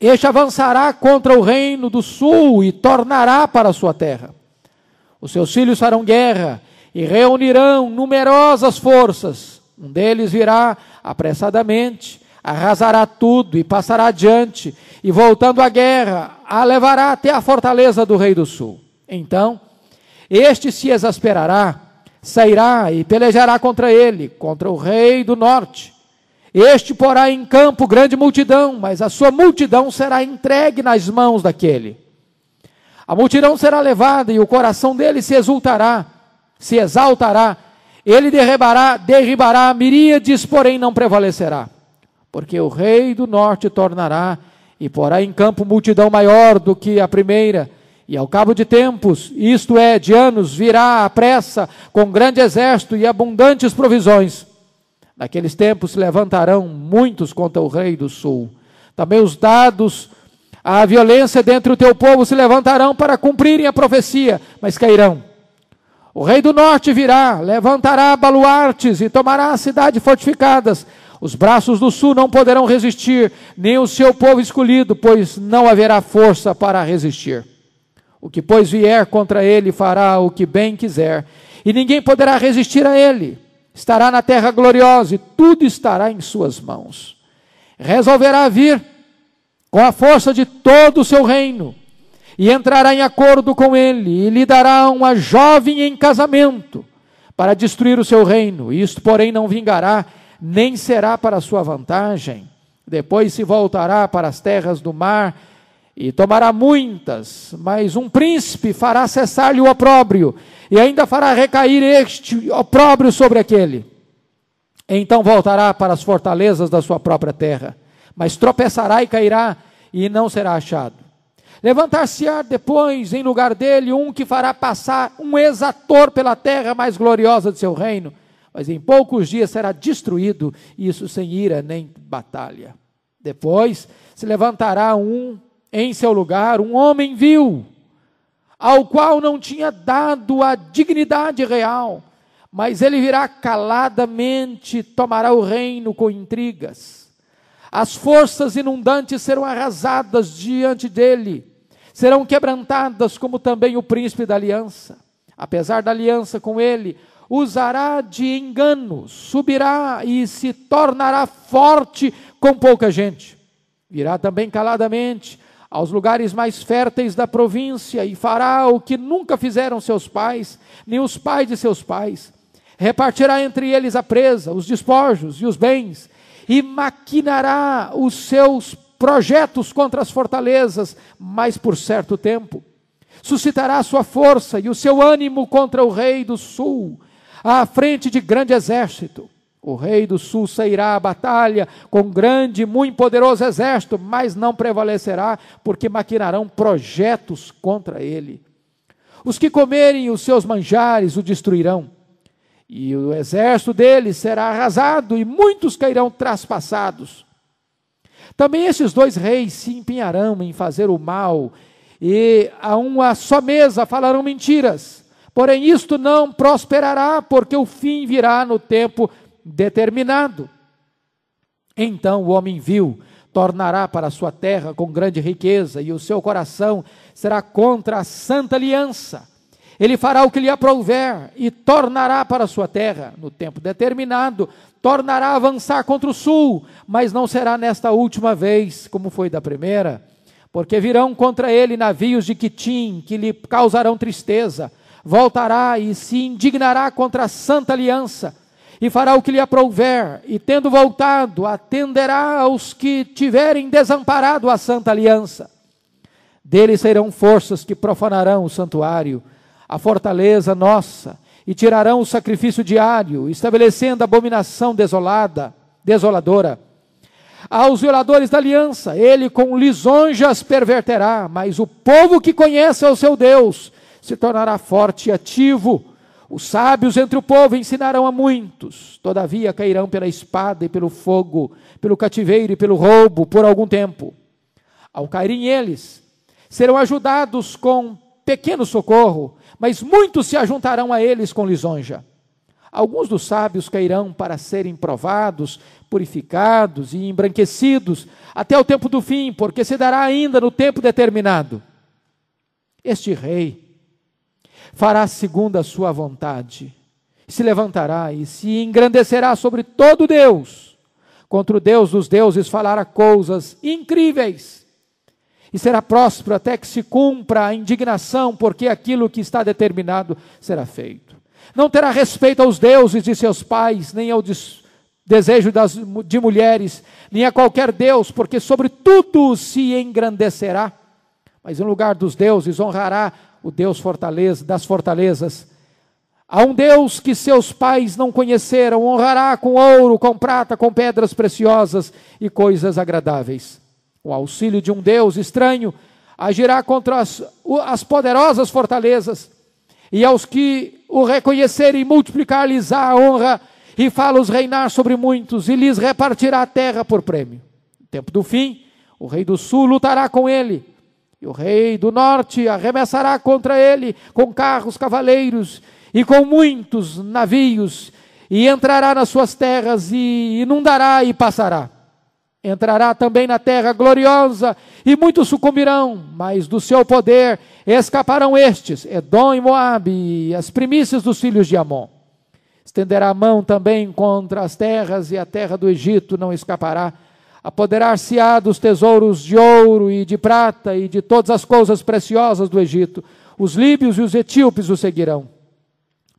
Este avançará contra o reino do sul e tornará para sua terra. Os seus filhos farão guerra e reunirão numerosas forças. Um deles virá apressadamente, arrasará tudo e passará adiante, e voltando à guerra, a levará até a fortaleza do rei do sul. Então, este se exasperará, sairá e pelejará contra ele, contra o rei do norte. Este porá em campo grande multidão, mas a sua multidão será entregue nas mãos daquele. A multidão será levada e o coração dele se exultará, se exaltará. Ele derribará, derribará miríades, porém não prevalecerá. Porque o rei do norte tornará e porá em campo multidão maior do que a primeira. E ao cabo de tempos, isto é, de anos, virá a pressa com grande exército e abundantes provisões. Naqueles tempos se levantarão muitos contra o rei do sul. Também os dados à violência dentro do teu povo se levantarão para cumprirem a profecia, mas cairão. O rei do norte virá, levantará baluartes e tomará cidades fortificadas. Os braços do sul não poderão resistir, nem o seu povo escolhido, pois não haverá força para resistir. O que, pois, vier contra ele fará o que bem quiser, e ninguém poderá resistir a ele estará na terra gloriosa e tudo estará em suas mãos. Resolverá vir com a força de todo o seu reino e entrará em acordo com ele e lhe dará uma jovem em casamento para destruir o seu reino. Isto, porém, não vingará, nem será para sua vantagem. Depois se voltará para as terras do mar e tomará muitas, mas um príncipe fará cessar-lhe o opróbrio e ainda fará recair este opróbrio sobre aquele. Então voltará para as fortalezas da sua própria terra, mas tropeçará e cairá, e não será achado. Levantar-se-á depois em lugar dele um que fará passar um exator pela terra mais gloriosa de seu reino, mas em poucos dias será destruído, isso sem ira nem batalha. Depois se levantará um em seu lugar, um homem vil, ao qual não tinha dado a dignidade real, mas ele virá caladamente, tomará o reino com intrigas. As forças inundantes serão arrasadas diante dele, serão quebrantadas, como também o príncipe da aliança. Apesar da aliança com ele, usará de engano, subirá e se tornará forte com pouca gente. Virá também caladamente, aos lugares mais férteis da província e fará o que nunca fizeram seus pais, nem os pais de seus pais. Repartirá entre eles a presa, os despojos e os bens, e maquinará os seus projetos contra as fortalezas, mas por certo tempo. Suscitará sua força e o seu ânimo contra o rei do sul, à frente de grande exército o rei do sul sairá à batalha com grande e muito poderoso exército, mas não prevalecerá, porque maquinarão projetos contra ele. Os que comerem os seus manjares o destruirão, e o exército dele será arrasado, e muitos cairão traspassados. Também esses dois reis se empenharão em fazer o mal, e a uma só mesa falarão mentiras. Porém, isto não prosperará, porque o fim virá no tempo determinado. Então o homem viu, tornará para sua terra com grande riqueza, e o seu coração será contra a santa aliança. Ele fará o que lhe aprouver e tornará para sua terra no tempo determinado, tornará a avançar contra o sul, mas não será nesta última vez como foi da primeira, porque virão contra ele navios de Quitim que lhe causarão tristeza. Voltará e se indignará contra a santa aliança e fará o que lhe aprouver, e tendo voltado, atenderá aos que tiverem desamparado a santa aliança. Dele serão forças que profanarão o santuário, a fortaleza nossa, e tirarão o sacrifício diário, estabelecendo abominação desolada, desoladora. Aos violadores da aliança, ele com lisonjas perverterá, mas o povo que conhece ao seu Deus se tornará forte e ativo os sábios entre o povo ensinarão a muitos, todavia cairão pela espada e pelo fogo, pelo cativeiro e pelo roubo por algum tempo. Ao caírem eles, serão ajudados com pequeno socorro, mas muitos se ajuntarão a eles com lisonja. Alguns dos sábios cairão para serem provados, purificados e embranquecidos até o tempo do fim, porque se dará ainda no tempo determinado. Este rei fará segundo a sua vontade, se levantará e se engrandecerá sobre todo Deus. Contra o Deus dos deuses falará coisas incríveis. E será próspero até que se cumpra a indignação, porque aquilo que está determinado será feito. Não terá respeito aos deuses de seus pais, nem ao desejo das, de mulheres, nem a qualquer Deus, porque sobre tudo se engrandecerá. Mas em lugar dos deuses honrará o Deus fortaleza, das fortalezas. A um Deus que seus pais não conheceram, honrará com ouro, com prata, com pedras preciosas e coisas agradáveis. O auxílio de um Deus estranho agirá contra as, as poderosas fortalezas, e aos que o reconhecerem, multiplicar-lhes a honra e fá-los reinar sobre muitos, e lhes repartirá a terra por prêmio. No tempo do fim, o rei do sul lutará com ele, e o rei do norte arremessará contra ele com carros cavaleiros e com muitos navios, e entrará nas suas terras e inundará e passará. Entrará também na terra gloriosa, e muitos sucumbirão, mas do seu poder escaparão estes, Edom e Moabe, e as primícias dos filhos de Amon. Estenderá a mão também contra as terras, e a terra do Egito não escapará. Apoderar-se-á dos tesouros de ouro e de prata e de todas as coisas preciosas do Egito. Os líbios e os etíopes o seguirão.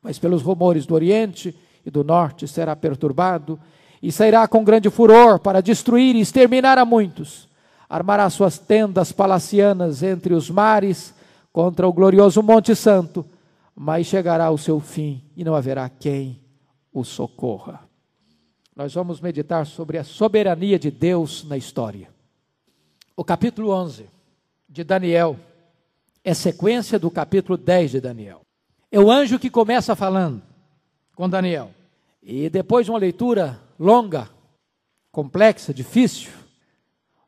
Mas pelos rumores do Oriente e do Norte será perturbado e sairá com grande furor para destruir e exterminar a muitos. Armará suas tendas palacianas entre os mares contra o glorioso Monte Santo, mas chegará o seu fim e não haverá quem o socorra. Nós vamos meditar sobre a soberania de Deus na história. O capítulo 11 de Daniel é sequência do capítulo 10 de Daniel. É o anjo que começa falando com Daniel. E depois de uma leitura longa, complexa, difícil,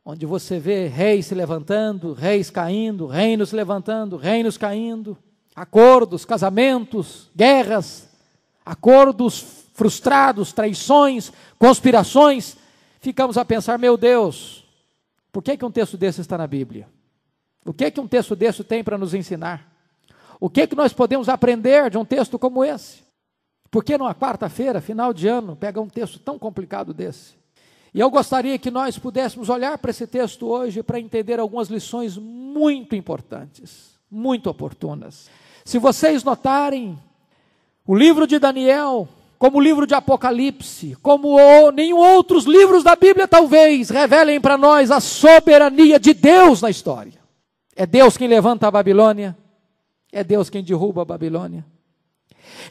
onde você vê reis se levantando, reis caindo, reinos se levantando, reinos caindo, acordos, casamentos, guerras, acordos frustrados, traições, conspirações, ficamos a pensar: meu Deus, por que, que um texto desse está na Bíblia? O que, que um texto desse tem para nos ensinar? O que, que nós podemos aprender de um texto como esse? Por que numa quarta-feira, final de ano, pega um texto tão complicado desse? E eu gostaria que nós pudéssemos olhar para esse texto hoje para entender algumas lições muito importantes, muito oportunas. Se vocês notarem, o livro de Daniel como o livro de Apocalipse, como o, nenhum outros livros da Bíblia talvez revelem para nós a soberania de Deus na história. É Deus quem levanta a Babilônia, é Deus quem derruba a Babilônia.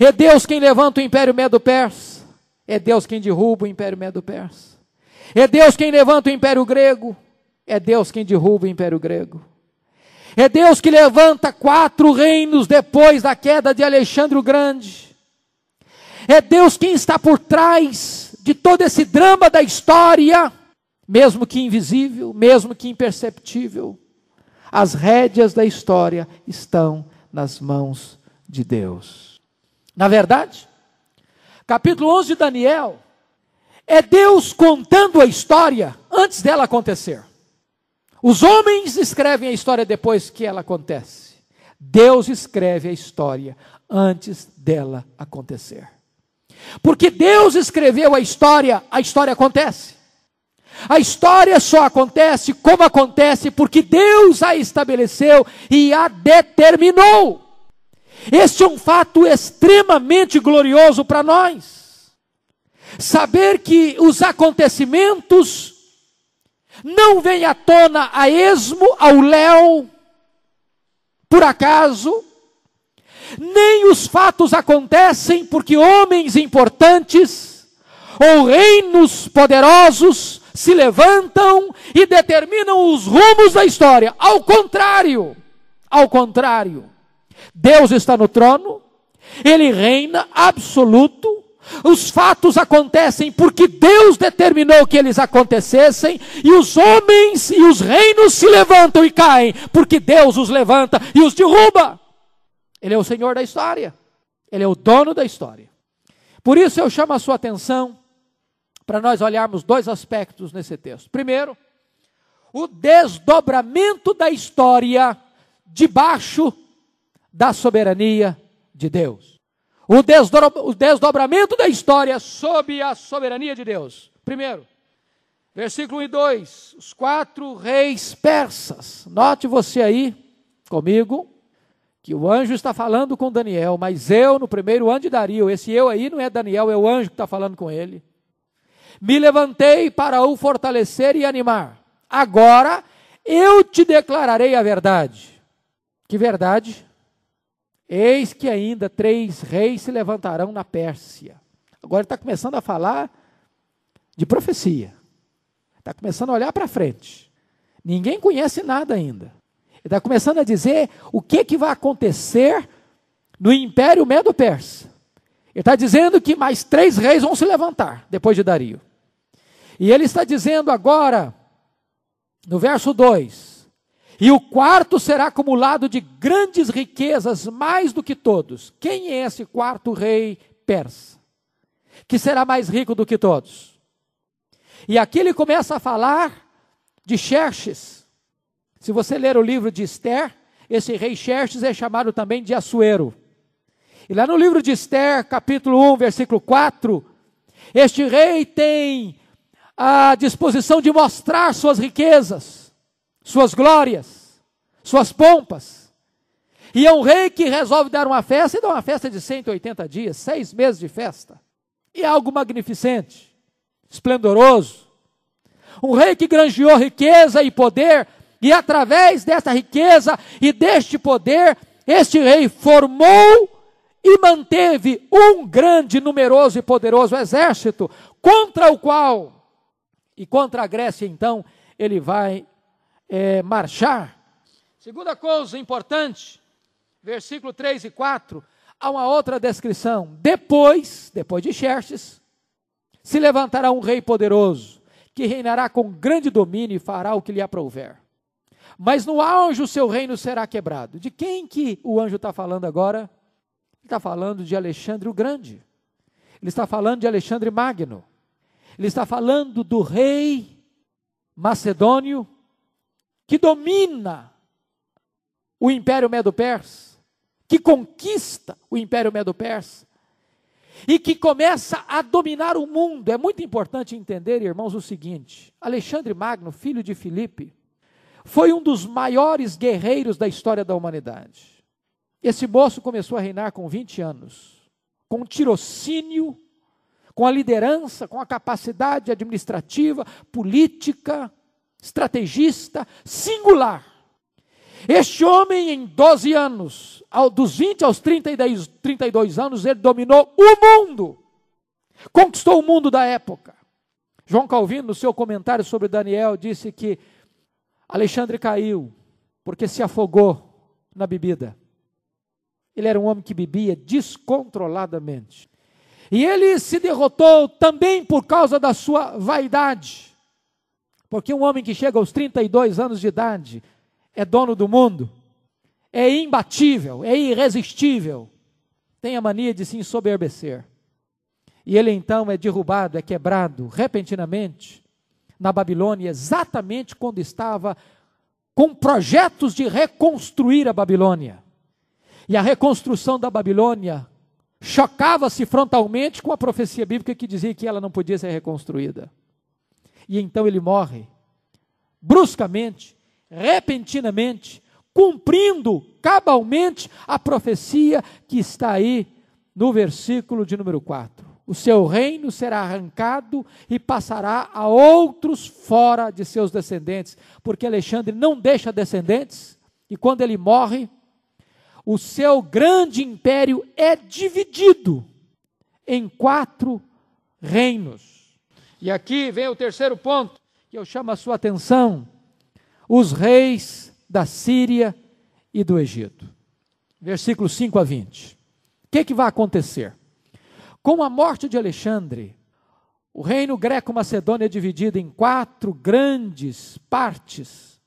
É Deus quem levanta o Império Medo-Persa, é Deus quem derruba o Império Medo-Persa. É Deus quem levanta o Império Grego, é Deus quem derruba o Império Grego. É Deus que levanta quatro reinos depois da queda de Alexandre o Grande. É Deus quem está por trás de todo esse drama da história, mesmo que invisível, mesmo que imperceptível. As rédeas da história estão nas mãos de Deus. Na verdade, capítulo 11 de Daniel é Deus contando a história antes dela acontecer. Os homens escrevem a história depois que ela acontece. Deus escreve a história antes dela acontecer. Porque Deus escreveu a história, a história acontece. A história só acontece como acontece porque Deus a estabeleceu e a determinou. Este é um fato extremamente glorioso para nós. Saber que os acontecimentos não vêm à tona a esmo, ao léu, por acaso, nem os fatos acontecem porque homens importantes ou reinos poderosos se levantam e determinam os rumos da história. Ao contrário, ao contrário, Deus está no trono, ele reina absoluto, os fatos acontecem porque Deus determinou que eles acontecessem, e os homens e os reinos se levantam e caem, porque Deus os levanta e os derruba. Ele é o Senhor da história. Ele é o dono da história. Por isso eu chamo a sua atenção para nós olharmos dois aspectos nesse texto. Primeiro, o desdobramento da história debaixo da soberania de Deus. O, desdobramento da história sob a soberania de Deus. Primeiro, versículo 1 e 2: os quatro reis persas. Note você aí comigo que o anjo está falando com Daniel, mas eu, no primeiro ano de Dario, esse eu aí não é Daniel, é o anjo que está falando com ele. Me levantei para o fortalecer e animar. Agora eu te declararei a verdade. Que verdade? Eis que ainda três reis se levantarão na Pérsia. Agora está começando a falar de profecia. Está começando a olhar para frente. Ninguém conhece nada ainda. Ele está começando a dizer o que, que vai acontecer no Império Medo-Persa. Ele está dizendo que mais três reis vão se levantar depois de Dario. E ele está dizendo agora, no verso 2: E o quarto será acumulado de grandes riquezas, mais do que todos. Quem é esse quarto rei persa? Que será mais rico do que todos? E aqui ele começa a falar de Xerxes. Se você ler o livro de Esther, esse rei Xerxes é chamado também de Assuero. E lá no livro de Esther, capítulo 1, versículo 4, este rei tem a disposição de mostrar suas riquezas, suas glórias, suas pompas. E é um rei que resolve dar uma festa e dá uma festa de 180 dias, seis meses de festa. E é algo magnificente, esplendoroso. Um rei que granjeou riqueza e poder, e através dessa riqueza e deste poder, este rei formou e manteve um grande, numeroso e poderoso exército, contra o qual e contra a Grécia, então, ele vai é, marchar. Segunda coisa importante, versículo 3 e 4, há uma outra descrição. Depois, depois de Xerxes, se levantará um rei poderoso, que reinará com grande domínio e fará o que lhe aprouver. Mas no auge o seu reino será quebrado. De quem que o anjo está falando agora? Ele está falando de Alexandre o Grande. Ele está falando de Alexandre Magno. Ele está falando do rei macedônio que domina o Império Medo-Persa, que conquista o Império Medo-Persa e que começa a dominar o mundo. É muito importante entender, irmãos, o seguinte: Alexandre Magno, filho de Filipe, foi um dos maiores guerreiros da história da humanidade. Esse moço começou a reinar com 20 anos, com tirocínio com a liderança, com a capacidade administrativa, política, estrategista singular. Este homem, em 12 anos, dos 20 aos 32, 32 anos, ele dominou o mundo, conquistou o mundo da época. João Calvino, no seu comentário sobre Daniel, disse que Alexandre caiu porque se afogou na bebida. Ele era um homem que bebia descontroladamente. E ele se derrotou também por causa da sua vaidade. Porque um homem que chega aos 32 anos de idade é dono do mundo, é imbatível, é irresistível, tem a mania de se ensoberbecer. E ele então é derrubado, é quebrado repentinamente na Babilônia, exatamente quando estava com projetos de reconstruir a Babilônia. E a reconstrução da Babilônia chocava-se frontalmente com a profecia bíblica que dizia que ela não podia ser reconstruída. E então ele morre, bruscamente, repentinamente, cumprindo cabalmente a profecia que está aí no versículo de número 4. O seu reino será arrancado e passará a outros fora de seus descendentes, porque Alexandre não deixa descendentes, e quando ele morre, o seu grande império é dividido em quatro reinos. E aqui vem o terceiro ponto que eu chamo a sua atenção: os reis da Síria e do Egito. Versículos 5 a 20. O que, que vai acontecer? Com a morte de Alexandre, o reino greco-macedônio é dividido em quatro grandes partes.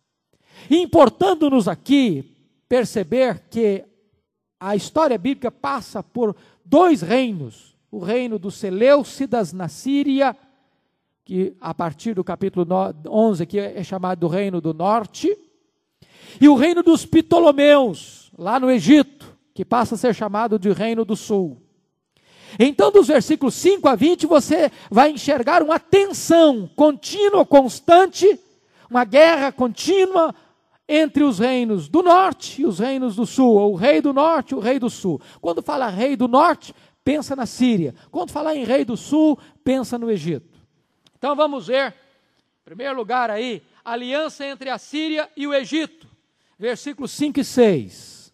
Importando-nos aqui perceber que a história bíblica passa por dois reinos, o reino dos Seleucidas na Síria, que a partir do capítulo 11 que é chamado do reino do norte, e o reino dos Ptolomeus, lá no Egito, que passa a ser chamado de reino do sul. Então, dos versículos 5 a 20, você vai enxergar uma tensão contínua, constante, uma guerra contínua entre os reinos do norte e os reinos do sul, ou o rei do norte e o rei do sul. Quando fala rei do norte, pensa na Síria. Quando fala em rei do sul, pensa no Egito. Então vamos ver, em primeiro lugar aí, aliança entre a Síria e o Egito. Versículos 5 e 6.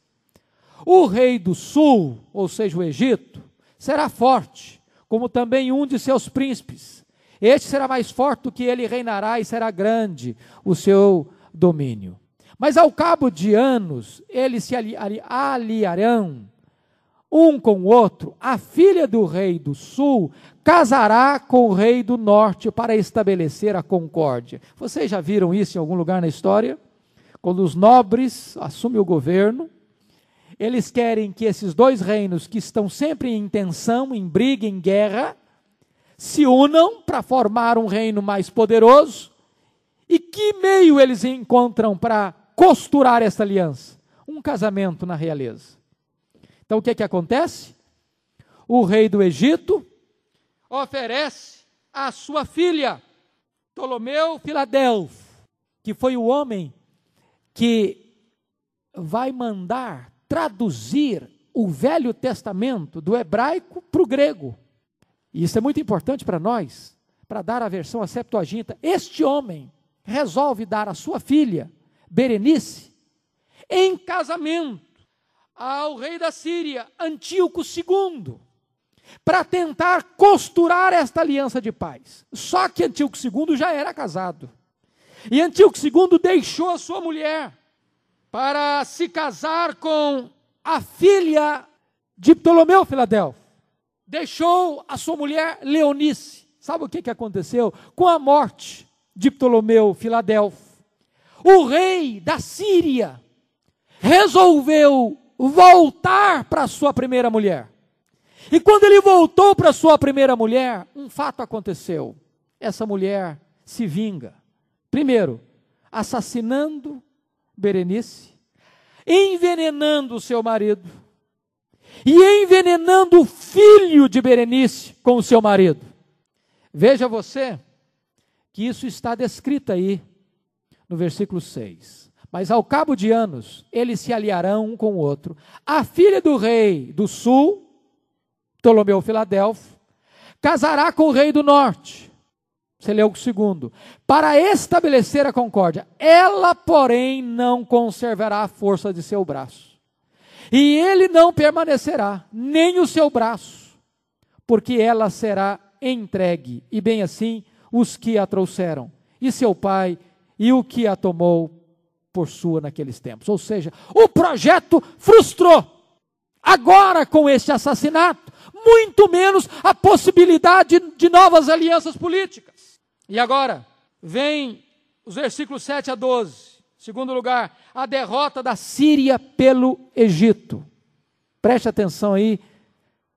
O rei do sul, ou seja, o Egito, será forte, como também um de seus príncipes. Este será mais forte do que ele reinará e será grande o seu domínio. Mas ao cabo de anos, eles se ali, ali, aliarão um com o outro. A filha do rei do sul casará com o rei do norte para estabelecer a concórdia. Vocês já viram isso em algum lugar na história? Quando os nobres assumem o governo, eles querem que esses dois reinos, que estão sempre em tensão, em briga, em guerra, se unam para formar um reino mais poderoso. E que meio eles encontram para costurar essa aliança? Um casamento na realeza. Então o que, é que acontece? O rei do Egito oferece a sua filha, Ptolomeu Filadelfo, que foi o homem que vai mandar traduzir o Velho Testamento do hebraico para o grego. E isso é muito importante para nós, para dar a versão a Septuaginta. Este homem resolve dar a sua filha, Berenice, em casamento ao rei da Síria, Antíoco II, para tentar costurar esta aliança de paz. Só que Antíoco II já era casado. E Antíoco II deixou a sua mulher para se casar com a filha de Ptolomeu Filadelfo. Deixou a sua mulher Leonice. Sabe o que, que aconteceu? Com a morte de Ptolomeu Filadelfo, o rei da Síria resolveu voltar para sua primeira mulher. E quando ele voltou para sua primeira mulher, um fato aconteceu. Essa mulher se vinga. Primeiro, assassinando Berenice, envenenando o seu marido e envenenando o filho de Berenice com o seu marido. Veja você que isso está descrito aí no versículo 6. Mas ao cabo de anos, eles se aliarão um com o outro. A filha do rei do sul, Ptolomeu Filadelfo, casará com o rei do norte, Seleuco II, para estabelecer a concórdia. Ela, porém, não conservará a força de seu braço. E ele não permanecerá, nem o seu braço, porque ela será entregue, e bem assim os que a trouxeram, e seu pai, e o que a tomou por sua naqueles tempos. Ou seja, o projeto frustrou. Agora, com este assassinato, muito menos a possibilidade de novas alianças políticas. E agora, vem os versículos 7 a 12. Segundo lugar, a derrota da Síria pelo Egito. Preste atenção aí,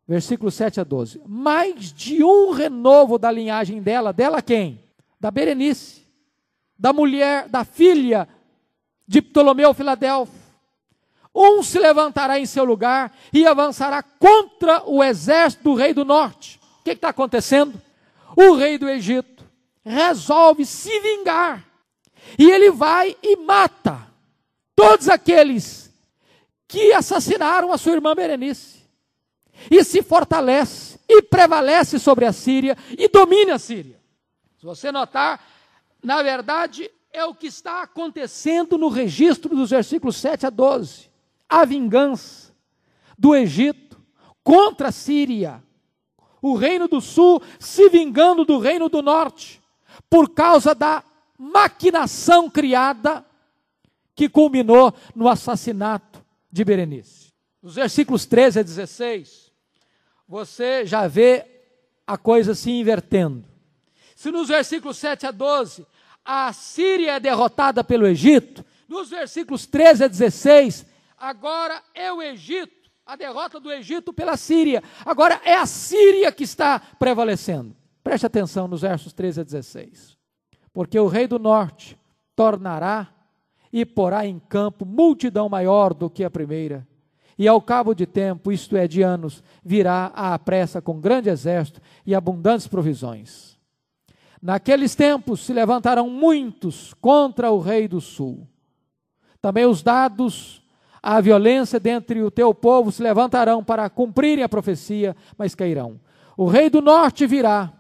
versículos 7 a 12. Mais de um renovo da linhagem dela, dela quem? Da Berenice, da mulher, da filha de Ptolomeu Filadelfo. Um se levantará em seu lugar e avançará contra o exército do rei do norte. O que está acontecendo? O rei do Egito resolve se vingar. E ele vai e mata todos aqueles que assassinaram a sua irmã Berenice. E se fortalece e prevalece sobre a Síria e domina a Síria. Se você notar, na verdade, é o que está acontecendo no registro dos versículos 7 a 12. A vingança do Egito contra a Síria. O reino do sul se vingando do reino do norte por causa da maquinação criada que culminou no assassinato de Berenice. Nos versículos 13 a 16, você já vê a coisa se invertendo. Se nos versículos 7 a 12 a Síria é derrotada pelo Egito, nos versículos 13 a 16, agora é o Egito a derrota do Egito pela Síria. Agora é a Síria que está prevalecendo. Preste atenção nos versos 13 a 16. Porque o rei do norte tornará e porá em campo multidão maior do que a primeira. E ao cabo de tempo, isto é, de anos, virá à pressa com grande exército e abundantes provisões. Naqueles tempos se levantarão muitos contra o rei do sul. Também os dados à violência dentre o teu povo se levantarão para cumprirem a profecia, mas cairão. O rei do norte virá,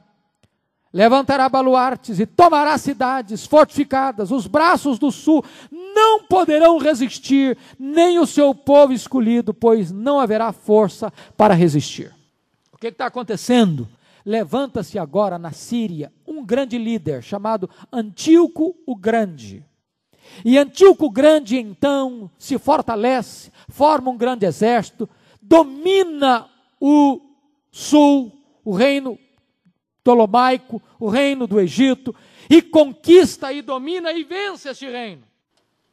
levantará baluartes e tomará cidades fortificadas. Os braços do sul não poderão resistir, nem o seu povo escolhido, pois não haverá força para resistir. O que está acontecendo? Levanta-se agora na Síria um grande líder chamado Antíoco o Grande. E Antíoco Grande, então, se fortalece, forma um grande exército, domina o sul, o reino Ptolomaico, o reino do Egito, e conquista e domina e vence este reino.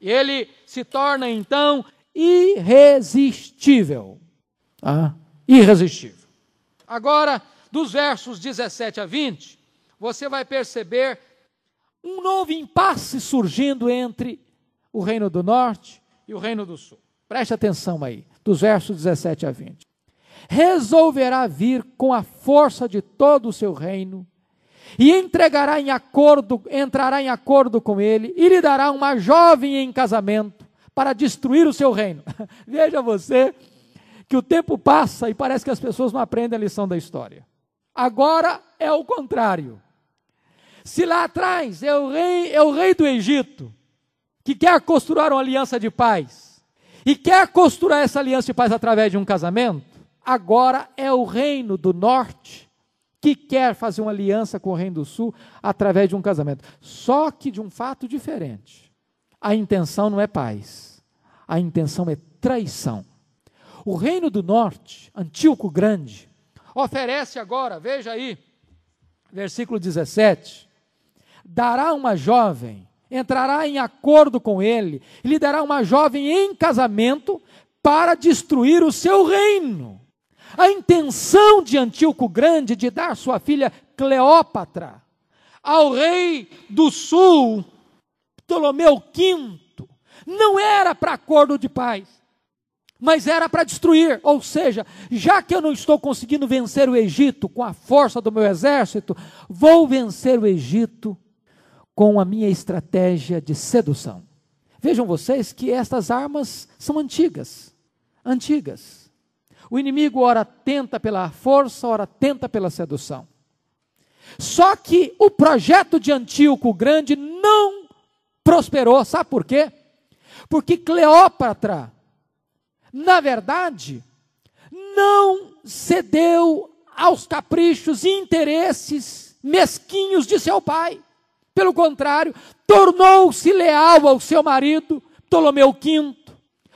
E ele se torna então irresistível. Ah, irresistível. Agora, dos versos 17 a 20, você vai perceber um novo impasse surgindo entre o reino do norte e o reino do sul. Preste atenção aí, dos versos 17 a 20. Resolverá vir com a força de todo o seu reino e entregará em acordo, entrará em acordo com ele e lhe dará uma jovem em casamento para destruir o seu reino. Veja você que o tempo passa e parece que as pessoas não aprendem a lição da história. Agora é o contrário. Se lá atrás é o rei, é o rei do Egito que quer costurar uma aliança de paz e quer costurar essa aliança de paz através de um casamento, agora é o reino do norte que quer fazer uma aliança com o reino do sul através de um casamento. Só que de um fato diferente. A intenção não é paz, a intenção é traição. O reino do norte, Antíoco Grande, oferece agora, veja aí, versículo 17, dará uma jovem, entrará em acordo com ele, e lhe dará uma jovem em casamento para destruir o seu reino. A intenção de Antíoco Grande de dar sua filha Cleópatra ao rei do sul, Ptolomeu V, não era para acordo de paz, mas era para destruir. Ou seja, já que eu não estou conseguindo vencer o Egito com a força do meu exército, vou vencer o Egito com a minha estratégia de sedução. Vejam vocês que estas armas são antigas. Antigas. O inimigo ora tenta pela força, ora tenta pela sedução. Só que o projeto de Antíoco Grande não prosperou, sabe por quê? Porque Cleópatra, na verdade, não cedeu aos caprichos e interesses mesquinhos de seu pai. Pelo contrário, tornou-se leal ao seu marido, Ptolomeu V.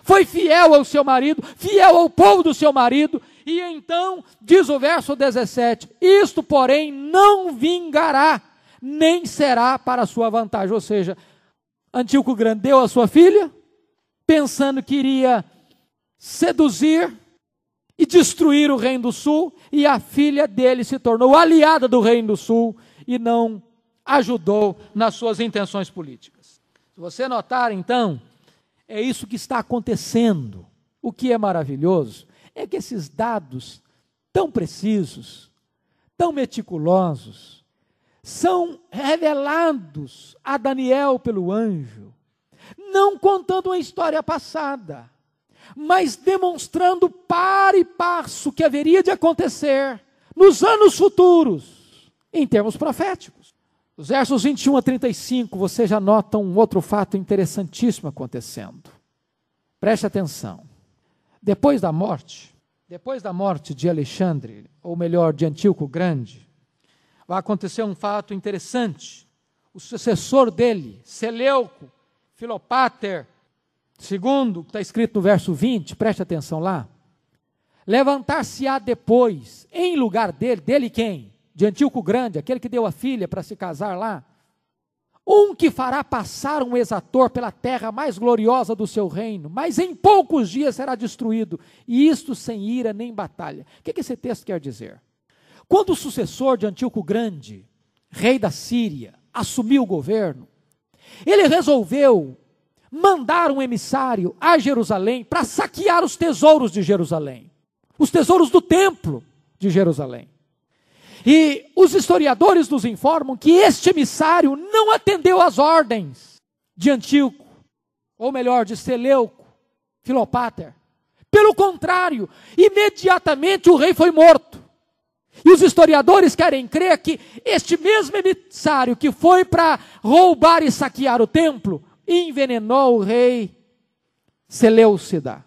Foi fiel ao seu marido, fiel ao povo do seu marido. E então, diz o verso 17: Isto, porém, não vingará, nem será para sua vantagem. Ou seja, Antíoco Grande deu a sua filha, pensando que iria seduzir e destruir o reino do sul, e a filha dele se tornou aliada do reino do sul e não ajudou nas suas intenções políticas. Se você notar, então, é isso que está acontecendo. O que é maravilhoso é que esses dados tão precisos, tão meticulosos, são revelados a Daniel pelo anjo, não contando uma história passada, mas demonstrando par e passo que haveria de acontecer nos anos futuros, em termos proféticos. Os versos 21 a 35, você já nota um outro fato interessantíssimo acontecendo. Preste atenção. Depois da morte, depois da morte de Alexandre, ou melhor, de Antíoco Grande, vai acontecer um fato interessante. O sucessor dele, Seleuco, Filopater, segundo, está escrito no verso 20, preste atenção lá. Levantar-se-á depois, em lugar dele, dele quem? De Antíoco Grande, aquele que deu a filha para se casar lá, um que fará passar um exator pela terra mais gloriosa do seu reino, mas em poucos dias será destruído, e isto sem ira nem batalha. O que, esse texto quer dizer? Quando o sucessor de Antíoco Grande, rei da Síria, assumiu o governo, ele resolveu mandar um emissário a Jerusalém para saquear os tesouros de Jerusalém, os tesouros do templo de Jerusalém. E os historiadores nos informam que este emissário não atendeu às ordens de Antíoco, ou melhor, de Seleuco, Filopáter. Pelo contrário, imediatamente o rei foi morto. E os historiadores querem crer que este mesmo emissário que foi para roubar e saquear o templo, envenenou o rei Seleucida.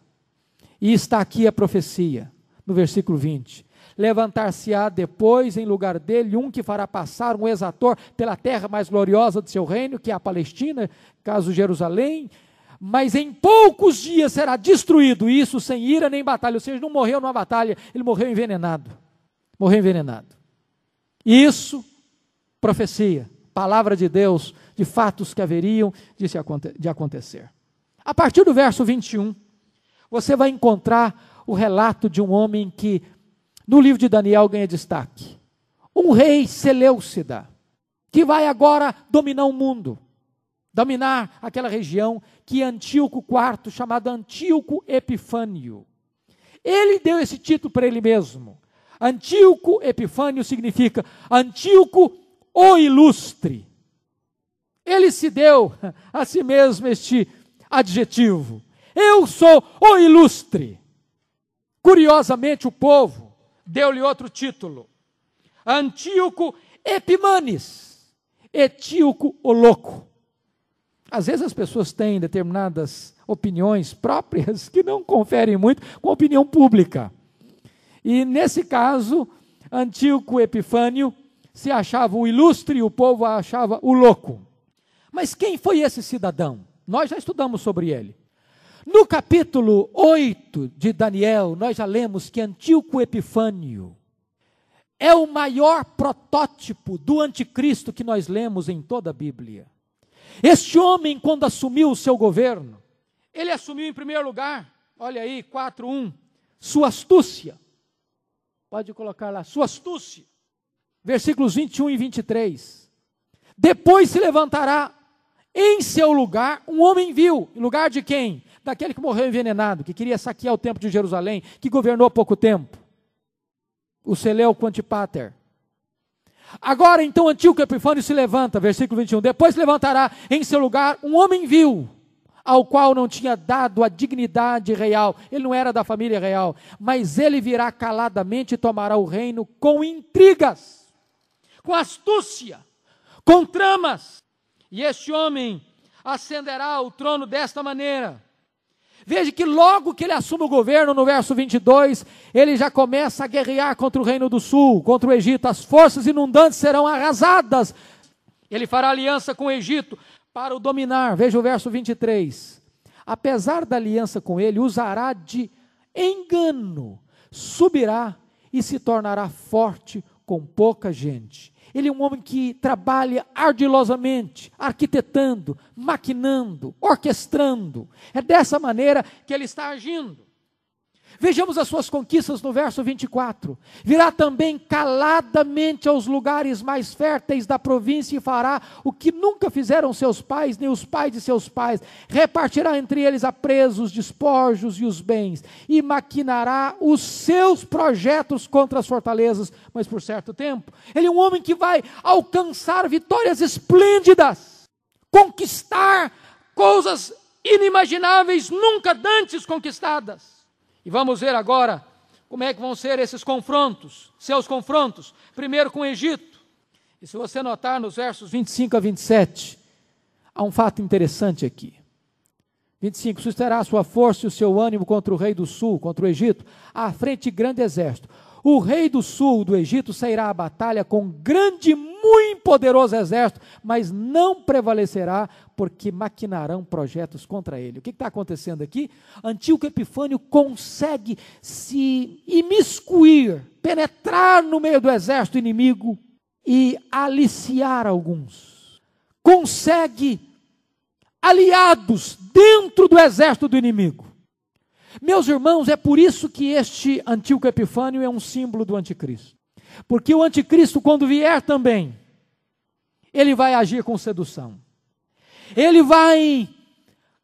E está aqui a profecia, no versículo 20 levantar-se-á depois em lugar dele um que fará passar um exator pela terra mais gloriosa do seu reino, que é a Palestina, caso Jerusalém, mas em poucos dias será destruído, isso sem ira nem batalha, ou seja, não morreu numa batalha, ele morreu envenenado. Morreu envenenado. Isso, profecia, palavra de Deus, de fatos que haveriam de, se, de acontecer. A partir do verso 21, você vai encontrar o relato de um homem que no livro de Daniel ganha destaque. Um rei Seleucida, que vai agora dominar o mundo, dominar aquela região que Antíoco IV, chamado Antíoco Epifânio. Ele deu esse título para ele mesmo. Antíoco Epifânio significa Antíoco o Ilustre. Ele se deu a si mesmo este adjetivo. Eu sou o ilustre. Curiosamente, o povo deu-lhe outro título. Antíoco Epimanes, Etíoco o Louco. Às vezes as pessoas têm determinadas opiniões próprias que não conferem muito com a opinião pública. E nesse caso, Antíoco Epifânio se achava o ilustre e o povo achava o louco. Mas quem foi esse cidadão? Nós já estudamos sobre ele. No capítulo 8 de Daniel, nós já lemos que Antíoco Epifânio é o maior protótipo do anticristo que nós lemos em toda a Bíblia. Este homem, quando assumiu o seu governo, ele assumiu em primeiro lugar, olha aí, 4.1, sua astúcia. Pode colocar lá, sua astúcia. Versículos 21 e 23. Depois se levantará em seu lugar um homem vil. Em lugar de quem? Daquele que morreu envenenado, que queria saquear o templo de Jerusalém, que governou há pouco tempo. O Seleuco Antipater. Agora então Antíoco Epifânio se levanta, versículo 21. Depois levantará em seu lugar um homem vil, ao qual não tinha dado a dignidade real. Ele não era da família real, mas ele virá caladamente e tomará o reino com intrigas, com astúcia, com tramas. E este homem ascenderá ao trono desta maneira: Veja que logo que ele assume o governo, no verso 22, ele já começa a guerrear contra o reino do sul, contra o Egito. As forças inundantes serão arrasadas. Ele fará aliança com o Egito para o dominar. Veja o verso 23. Apesar da aliança com ele, usará de engano, subirá e se tornará forte com pouca gente. Ele é um homem que trabalha ardilosamente, arquitetando, maquinando, orquestrando. É dessa maneira que ele está agindo. Vejamos as suas conquistas no verso 24. Virá também caladamente aos lugares mais férteis da província e fará o que nunca fizeram seus pais, nem os pais de seus pais. Repartirá entre eles a presos, os despojos e os bens, e maquinará os seus projetos contra as fortalezas, mas por certo tempo. Ele é um homem que vai alcançar vitórias esplêndidas, conquistar coisas inimagináveis, nunca dantes conquistadas. E vamos ver agora como é que vão ser esses confrontos, seus confrontos. Primeiro com o Egito. E se você notar nos versos 25 a 27, há um fato interessante aqui. 25: Susterá a sua força e o seu ânimo contra o rei do sul, contra o Egito, à frente de grande exército. O rei do sul do Egito sairá à batalha com grande, muito poderoso exército, mas não prevalecerá, porque maquinarão projetos contra ele. O que está acontecendo aqui? Antíoco Epifânio consegue se imiscuir, penetrar no meio do exército inimigo e aliciar alguns consegue aliados dentro do exército do inimigo. Meus irmãos, é por isso que este Antíoco Epifânio é um símbolo do anticristo. Porque o anticristo, quando vier também, ele vai agir com sedução. Ele vai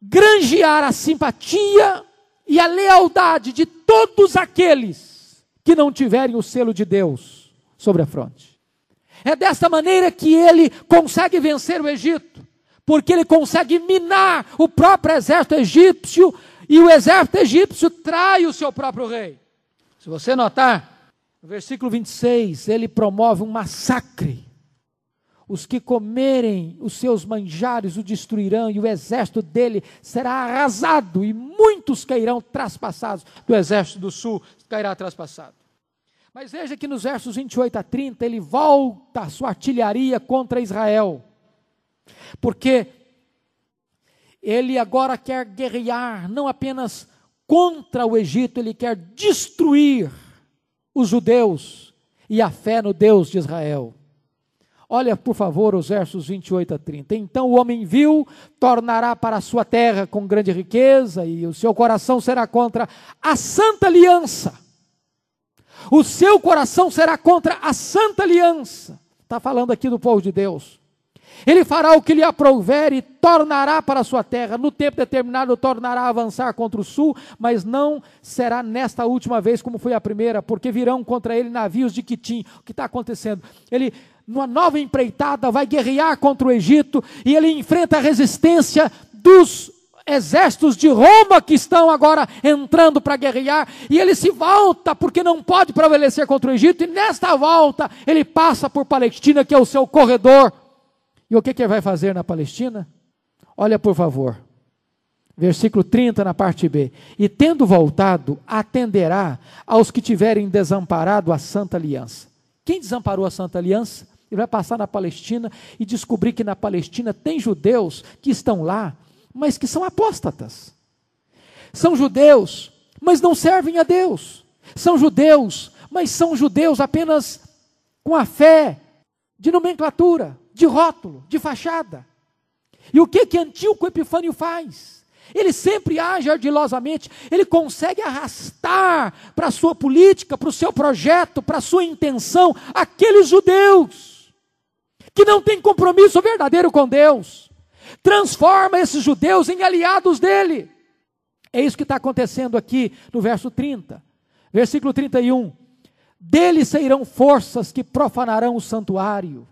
granjear a simpatia e a lealdade de todos aqueles que não tiverem o selo de Deus sobre a fronte. É desta maneira que ele consegue vencer o Egito, porque ele consegue minar o próprio exército egípcio e o exército egípcio trai o seu próprio rei. Se você notar, no versículo 26, ele promove um massacre. Os que comerem os seus manjares o destruirão, e o exército dele será arrasado, e muitos cairão traspassados. Do exército do sul cairá traspassado. Mas veja que nos versos 28 a 30, ele volta a sua artilharia contra Israel. Porque ele agora quer guerrear não apenas contra o Egito, ele quer destruir os judeus e a fé no Deus de Israel. Olha, por favor, os versos 28 a 30. Então o homem vil tornará para a sua terra com grande riqueza, e o seu coração será contra a santa aliança. O seu coração será contra a santa aliança. Está falando aqui do povo de Deus. Ele fará o que lhe aprouver e tornará para a sua terra. No tempo determinado, tornará a avançar contra o sul, mas não será nesta última vez como foi a primeira, porque virão contra ele navios de Quitim. O que está acontecendo? Ele, numa nova empreitada, vai guerrear contra o Egito e ele enfrenta a resistência dos exércitos de Roma que estão agora entrando para guerrear, e ele se volta porque não pode prevalecer contra o Egito, e nesta volta ele passa por Palestina, que é o seu corredor e o que, que ele vai fazer na Palestina? Olha, por favor. Versículo 30 na parte B. E tendo voltado, atenderá aos que tiverem desamparado a Santa Aliança. Quem desamparou a Santa Aliança? Ele vai passar na Palestina e descobrir que na Palestina tem judeus que estão lá, mas que são apóstatas. São judeus, mas não servem a Deus. São judeus, mas são judeus apenas com a fé de nomenclatura de rótulo, de fachada. E o que que Antíoco Epifânio faz? Ele sempre age ardilosamente, ele consegue arrastar para a sua política, para o seu projeto, para a sua intenção, aqueles judeus que não têm compromisso verdadeiro com Deus. Transforma esses judeus em aliados dele. É isso que está acontecendo aqui no verso 30, versículo 31. Dele sairão forças que profanarão o santuário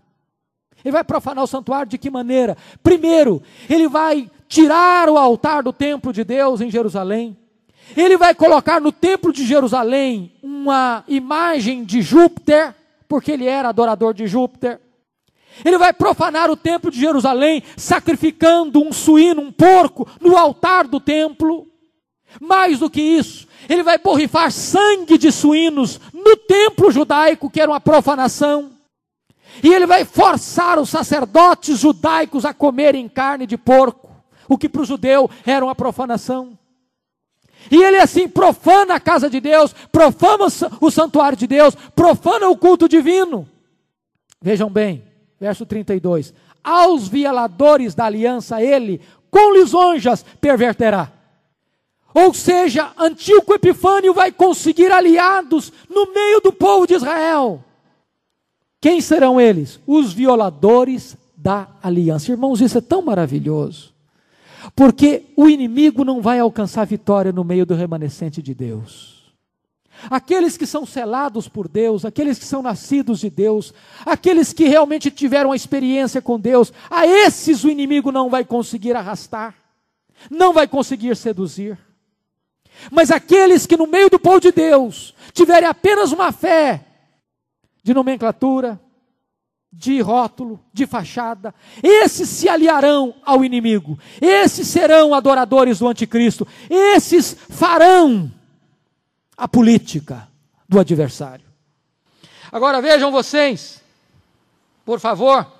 ele vai profanar o santuário de que maneira? Primeiro, ele vai tirar o altar do templo de Deus em Jerusalém. Ele vai colocar no templo de Jerusalém uma imagem de Júpiter, porque ele era adorador de Júpiter. Ele vai profanar o templo de Jerusalém, sacrificando um suíno, um porco, no altar do templo. Mais do que isso, ele vai borrifar sangue de suínos no templo judaico, que era uma profanação. E ele vai forçar os sacerdotes judaicos a comerem carne de porco, o que para o judeu era uma profanação. E ele assim profana a casa de Deus, profana o santuário de Deus, profana o culto divino. Vejam bem, verso 32. Aos violadores da aliança, ele, com lisonjas, perverterá. Ou seja, Antíoco Epifânio vai conseguir aliados no meio do povo de Israel quem serão eles? Os violadores da aliança. Irmãos, isso é tão maravilhoso. Porque o inimigo não vai alcançar vitória no meio do remanescente de Deus. Aqueles que são selados por Deus, aqueles que são nascidos de Deus, aqueles que realmente tiveram a experiência com Deus, a esses o inimigo não vai conseguir arrastar, não vai conseguir seduzir. Mas aqueles que no meio do povo de Deus tiverem apenas uma fé, de nomenclatura, de rótulo, de fachada. Esses se aliarão ao inimigo. Esses serão adoradores do anticristo. Esses farão a política do adversário. Agora vejam vocês, por favor,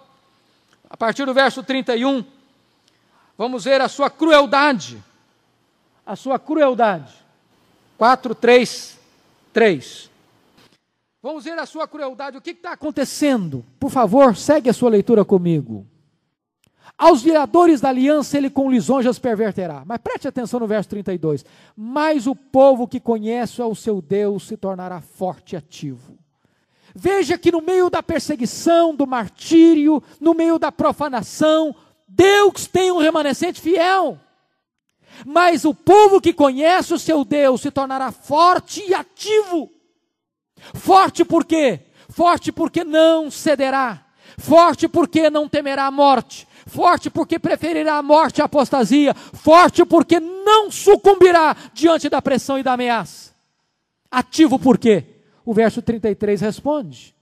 a partir do verso 31, vamos ver a sua crueldade. A sua crueldade. 4, 3, 3. Vamos ver a sua crueldade. O que está acontecendo? Por favor, segue a sua leitura comigo. Aos viadores da aliança ele com lisonjas perverterá. Mas preste atenção no verso 32. Mas o povo que conhece ao seu Deus se tornará forte e ativo. Veja que no meio da perseguição, do martírio, no meio da profanação, Deus tem um remanescente fiel. Mas o povo que conhece o seu Deus se tornará forte e ativo. Forte por quê? Forte porque não cederá. Forte porque não temerá a morte. Forte porque preferirá a morte à apostasia. Forte porque não sucumbirá diante da pressão e da ameaça. Ativo por quê? O verso 33 responde: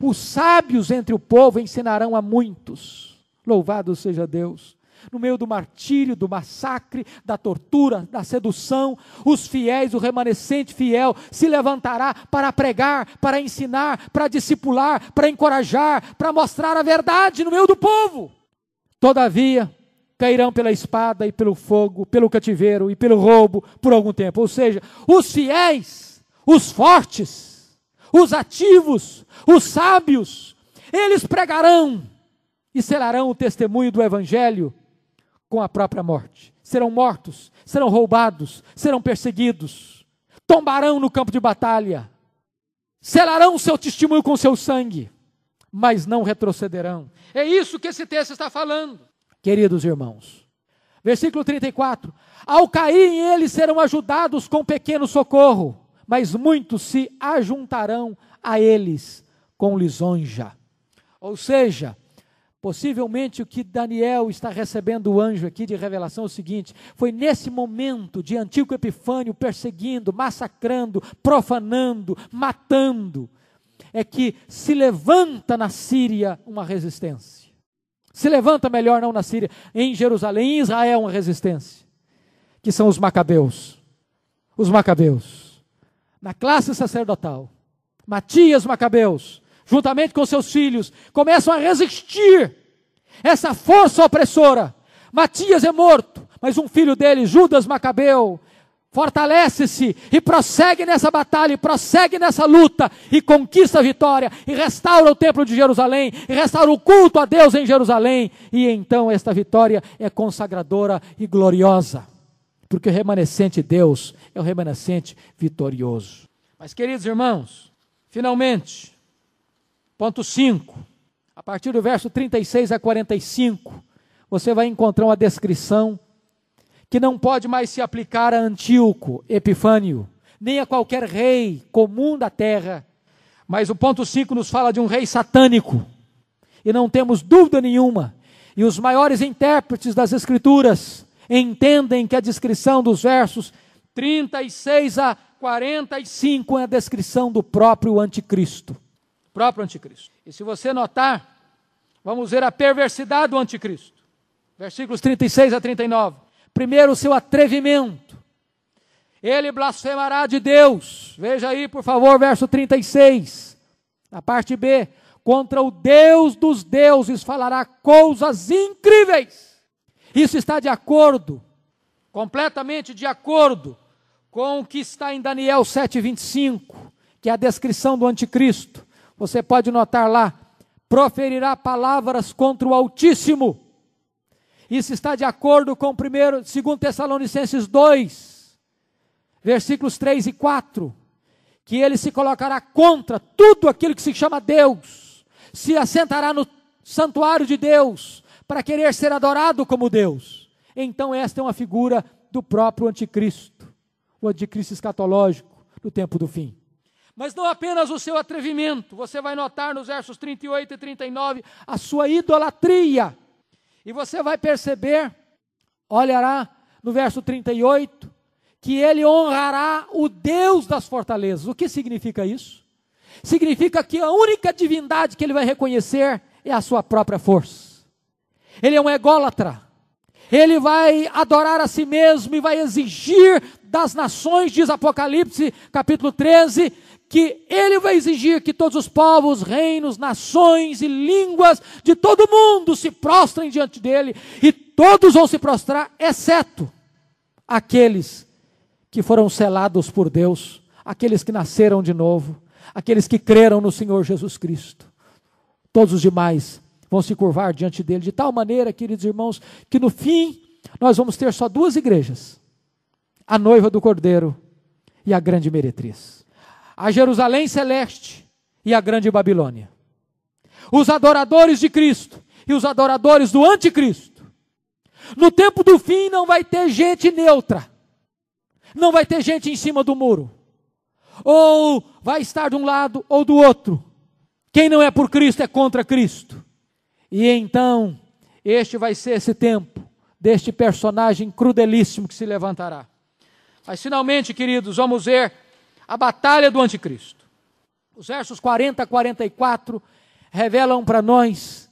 Os sábios entre o povo ensinarão a muitos. Louvado seja Deus no meio do martírio, do massacre, da tortura, da sedução, os fiéis, o remanescente fiel, se levantará para pregar, para ensinar, para discipular, para encorajar, para mostrar a verdade no meio do povo. Todavia, cairão pela espada e pelo fogo, pelo cativeiro e pelo roubo por algum tempo. Ou seja, os fiéis, os fortes, os ativos, os sábios, eles pregarão e selarão o testemunho do Evangelho com a própria morte. Serão mortos, serão roubados, serão perseguidos, tombarão no campo de batalha, selarão o seu testemunho com seu sangue, mas não retrocederão. É isso que esse texto está falando, queridos irmãos. Versículo 34: Ao caírem eles serão ajudados com pequeno socorro, mas muitos se ajuntarão a eles com lisonja. Ou seja, Possivelmente o que Daniel está recebendo o anjo aqui de revelação é o seguinte: foi nesse momento de Antigo Epifânio perseguindo, massacrando, profanando, matando, é que se levanta na Síria uma resistência. Se levanta melhor não na Síria, em Jerusalém, em Israel uma resistência, que são os macabeus. Os macabeus. Na classe sacerdotal, Matias Macabeus, juntamente com seus filhos, começam a resistir essa força opressora. Matias é morto, mas um filho dele, Judas Macabeu, fortalece-se e prossegue nessa batalha, e prossegue nessa luta, e conquista a vitória, e restaura o templo de Jerusalém, e restaura o culto a Deus em Jerusalém, e então esta vitória é consagradora e gloriosa, porque o remanescente Deus é o remanescente vitorioso. Mas, queridos irmãos, finalmente, Ponto 5. A partir do verso 36 a 45, você vai encontrar uma descrição que não pode mais se aplicar a Antíoco, Epifânio, nem a qualquer rei comum da terra. Mas o ponto 5 nos fala de um rei satânico. E não temos dúvida nenhuma. E os maiores intérpretes das Escrituras entendem que a descrição dos versos 36 a 45 é a descrição do próprio Anticristo próprio anticristo. E se você notar, vamos ver a perversidade do anticristo. Versículos 36 a 39. Primeiro, o seu atrevimento. Ele blasfemará de Deus. Veja aí, por favor, verso 36. Na parte B, contra o Deus dos deuses falará coisas incríveis. Isso está de acordo, completamente de acordo com o que está em Daniel 7:25, que é a descrição do anticristo. Você pode notar lá, proferirá palavras contra o Altíssimo. Isso está de acordo com o primeiro, 2 Tessalonicenses 2, versículos 3 e 4, que ele se colocará contra tudo aquilo que se chama Deus, se assentará no santuário de Deus, para querer ser adorado como Deus. Então, esta é uma figura do próprio anticristo, o anticristo escatológico do tempo do fim. Mas não apenas o seu atrevimento, você vai notar nos versos 38 e 39 a sua idolatria. E você vai perceber, olhará no verso 38, que ele honrará o Deus das fortalezas. O que significa isso? Significa que a única divindade que ele vai reconhecer é a sua própria força. Ele é um ególatra. Ele vai adorar a si mesmo e vai exigir das nações, diz Apocalipse capítulo 13, que ele vai exigir que todos os povos, reinos, nações e línguas de todo mundo se prostrem diante dele, e todos vão se prostrar, exceto aqueles que foram selados por Deus, aqueles que nasceram de novo, aqueles que creram no Senhor Jesus Cristo. Todos os demais vão se curvar diante dele, de tal maneira, queridos irmãos, que no fim nós vamos ter só duas igrejas: a noiva do cordeiro e a grande meretriz. A Jerusalém celeste e a grande Babilônia. Os adoradores de Cristo e os adoradores do anticristo. No tempo do fim não vai ter gente neutra. Não vai ter gente em cima do muro. Ou vai estar de um lado ou do outro. Quem não é por Cristo é contra Cristo. E então, este vai ser esse tempo deste personagem crudelíssimo que se levantará. Mas finalmente, queridos, vamos ver a batalha do anticristo. Os versos 40 a 44 revelam para nós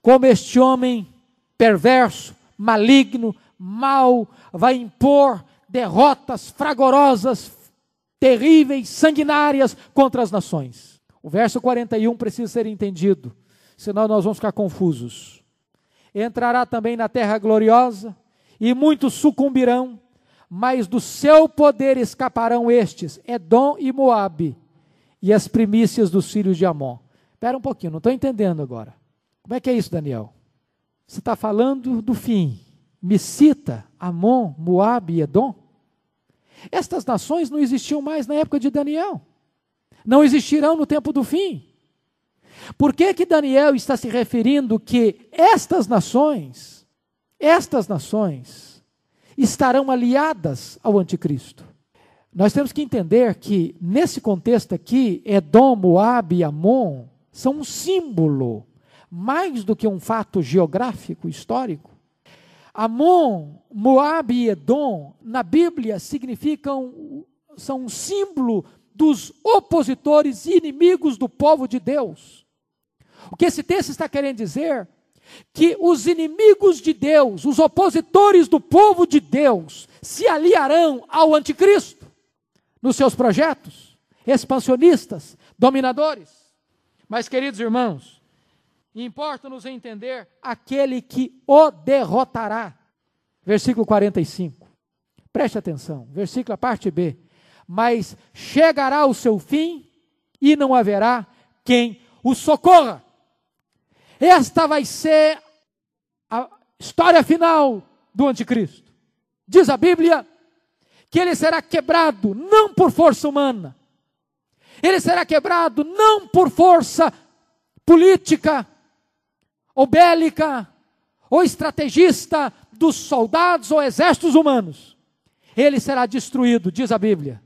como este homem perverso, maligno, mau, vai impor derrotas fragorosas, terríveis, sanguinárias contra as nações. O verso 41 precisa ser entendido, senão nós vamos ficar confusos. Entrará também na terra gloriosa, e muitos sucumbirão, mas do seu poder escaparão estes, Edom e Moabe, e as primícias dos filhos de Amon. Espera um pouquinho, não estou entendendo agora. Como é que é isso, Daniel? Você está falando do fim. Me cita Amon, Moabe e Edom? Estas nações não existiam mais na época de Daniel. Não existirão no tempo do fim. Por que que Daniel está se referindo que estas nações, estas nações estarão aliadas ao anticristo? Nós temos que entender que nesse contexto aqui, Edom, Moab e Amon são um símbolo mais do que um fato geográfico histórico. Amon, Moab e Edom, na Bíblia, significam, são um símbolo dos opositores e inimigos do povo de Deus. O que esse texto está querendo dizer? Que os inimigos de Deus, os opositores do povo de Deus, se aliarão ao anticristo nos seus projetos expansionistas, dominadores. Mas, queridos irmãos, Importa-nos entender aquele que o derrotará. Versículo 45. Preste atenção. Versículo a parte B. Mas chegará o seu fim e não haverá quem o socorra. Esta vai ser a história final do anticristo. Diz a Bíblia que ele será quebrado não por força humana. Ele será quebrado não por força política, ou bélica, ou estrategista dos soldados ou exércitos humanos. Ele será destruído, diz a Bíblia,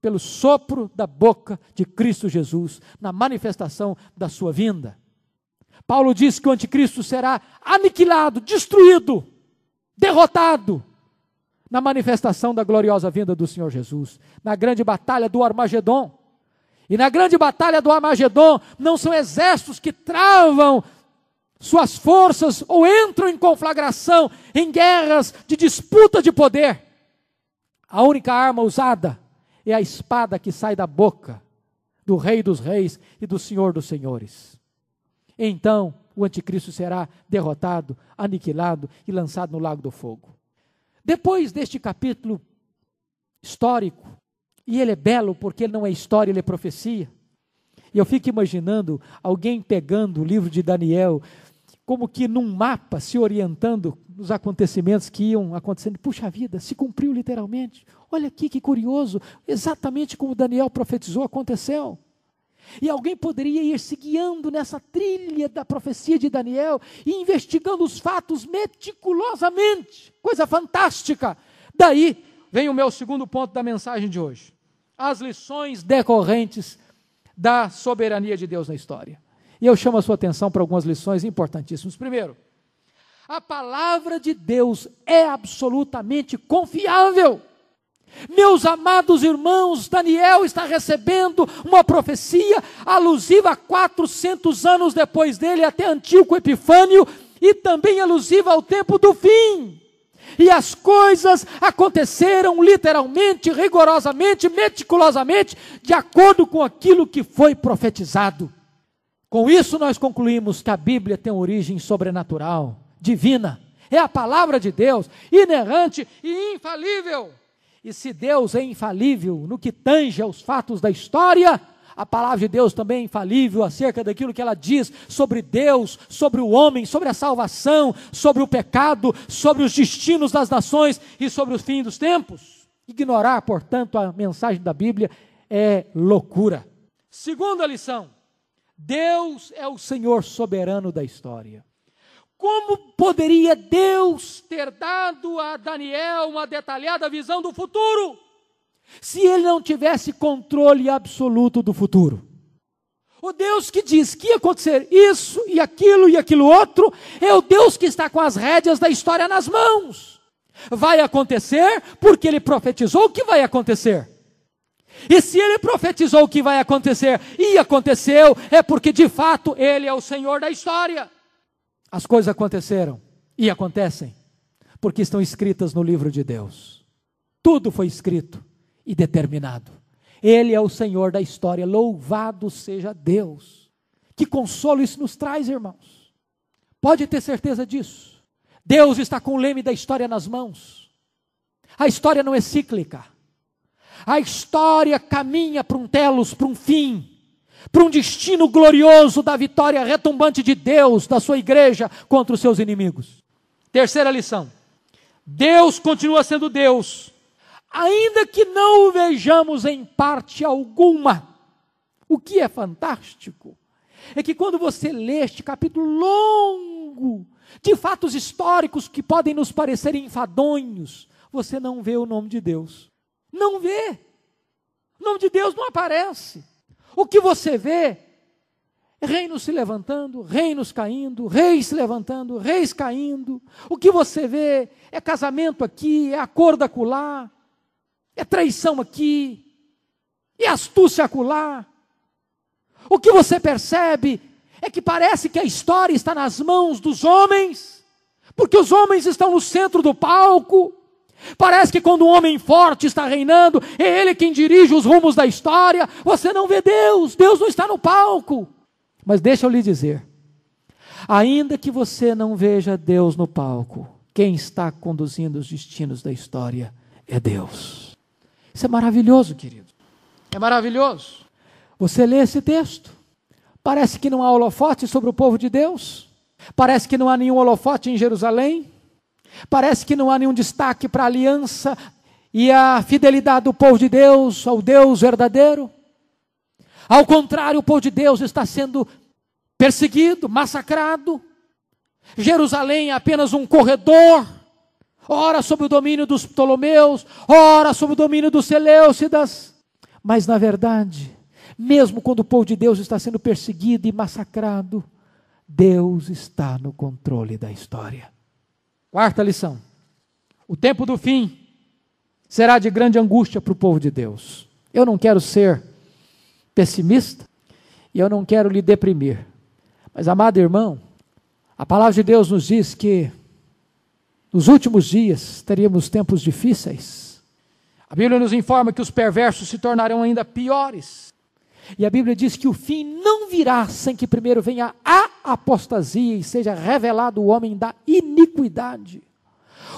pelo sopro da boca de Cristo Jesus, na manifestação da sua vinda. Paulo diz que o anticristo será aniquilado, destruído, derrotado, na manifestação da gloriosa vinda do Senhor Jesus, na grande batalha do Armagedon. E na grande batalha do Armagedon, não são exércitos que travam suas forças ou entram em conflagração, em guerras de disputa de poder. A única arma usada é a espada que sai da boca do Rei dos Reis e do Senhor dos Senhores. Então o anticristo será derrotado, aniquilado e lançado no lago do fogo. Depois deste capítulo histórico, e ele é belo porque ele não é história, ele é profecia. E eu fico imaginando alguém pegando o livro de Daniel, como que num mapa se orientando nos acontecimentos que iam acontecendo. Puxa vida, se cumpriu literalmente. Olha aqui que curioso, exatamente como Daniel profetizou aconteceu. E alguém poderia ir se guiando nessa trilha da profecia de Daniel e investigando os fatos meticulosamente. Coisa fantástica. Daí vem o meu segundo ponto da mensagem de hoje: as lições decorrentes da soberania de Deus na história. E eu chamo a sua atenção para algumas lições importantíssimas. Primeiro, a palavra de Deus é absolutamente confiável. Meus amados irmãos, Daniel está recebendo uma profecia alusiva a 400 anos depois dele, até Antíoco Epifânio, e também alusiva ao tempo do fim. E as coisas aconteceram literalmente, rigorosamente, meticulosamente, de acordo com aquilo que foi profetizado. Com isso, nós concluímos que a Bíblia tem origem sobrenatural, divina. É a palavra de Deus, inerrante e infalível. E se Deus é infalível no que tange aos fatos da história, a palavra de Deus também é infalível acerca daquilo que ela diz sobre Deus, sobre o homem, sobre a salvação, sobre o pecado, sobre os destinos das nações e sobre o fim dos tempos. Ignorar, portanto, a mensagem da Bíblia é loucura. Segunda lição: Deus é o Senhor soberano da história. Como poderia Deus ter dado a Daniel uma detalhada visão do futuro? se ele não tivesse controle absoluto do futuro. O Deus que diz que ia acontecer isso e aquilo e aquilo outro, é o Deus que está com as rédeas da história nas mãos. Vai acontecer porque ele profetizou o que vai acontecer. E se ele profetizou o que vai acontecer e aconteceu, é porque de fato ele é o Senhor da história. As coisas aconteceram e acontecem porque estão escritas no livro de Deus. Tudo foi escrito e determinado. Ele é o Senhor da história, louvado seja Deus. Que consolo isso nos traz, irmãos. Pode ter certeza disso. Deus está com o leme da história nas mãos. A história não é cíclica. A história caminha para um telos, para um fim, para um destino glorioso da vitória retumbante de Deus, da sua igreja contra os seus inimigos. Terceira lição: Deus continua sendo Deus, ainda que não o vejamos em parte alguma. O que é fantástico é que quando você lê este capítulo longo de fatos históricos que podem nos parecer enfadonhos, você não vê o nome de Deus. Não vê. O nome de Deus não aparece. O que você vê reinos se levantando, reinos caindo, reis se levantando, reis caindo. O que você vê é casamento aqui, é acordo acolá, é traição aqui, é astúcia acolá. O que você percebe é que parece que a história está nas mãos dos homens, porque os homens estão no centro do palco. Parece que quando um homem forte está reinando, é ele quem dirige os rumos da história. Você não vê Deus, Deus não está no palco. Mas deixa eu lhe dizer: ainda que você não veja Deus no palco, quem está conduzindo os destinos da história é Deus. Isso é maravilhoso, querido. É maravilhoso. Você lê esse texto, parece que não há holofote sobre o povo de Deus, parece que não há nenhum holofote em Jerusalém, parece que não há nenhum destaque para a aliança e a fidelidade do povo de Deus ao Deus verdadeiro. Ao contrário, o povo de Deus está sendo perseguido, massacrado. Jerusalém é apenas um corredor ora sob o domínio dos Ptolomeus, ora sob o domínio dos Seleucidas. Mas, na verdade, mesmo quando o povo de Deus está sendo perseguido e massacrado, Deus está no controle da história. Quarta lição: o tempo do fim será de grande angústia para o povo de Deus. Eu não quero ser pessimista e eu não quero lhe deprimir, mas, amado irmão, a palavra de Deus nos diz que nos últimos dias teríamos tempos difíceis. A Bíblia nos informa que os perversos se tornarão ainda piores. E a Bíblia diz que o fim não virá sem que primeiro venha a apostasia e seja revelado o homem da iniquidade.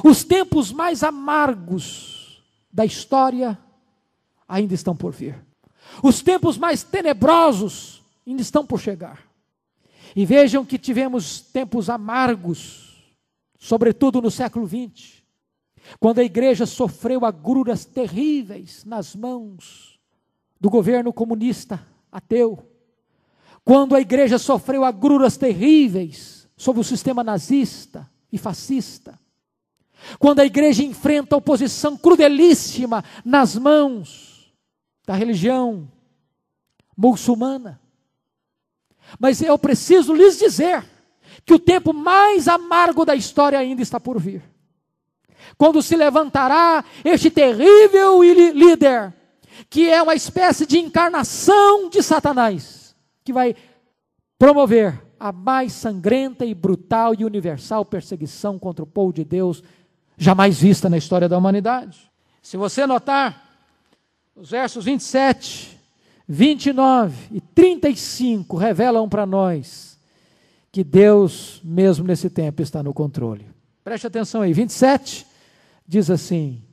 Os tempos mais amargos da história ainda estão por vir. Os tempos mais tenebrosos ainda estão por chegar. E vejam que tivemos tempos amargos sobretudo no século XX, quando a igreja sofreu agruras terríveis nas mãos do governo comunista ateu, quando a igreja sofreu agruras terríveis sob o sistema nazista e fascista, quando a igreja enfrenta oposição crudelíssima nas mãos da religião muçulmana. Mas eu preciso lhes dizer que o tempo mais amargo da história ainda está por vir. Quando se levantará este terrível líder, que é uma espécie de encarnação de Satanás, que vai promover a mais sangrenta e brutal e universal perseguição contra o povo de Deus jamais vista na história da humanidade. Se você notar, os versos 27, 29 e 35 revelam para nós que Deus, mesmo nesse tempo, está no controle. Preste atenção aí, 27 diz assim: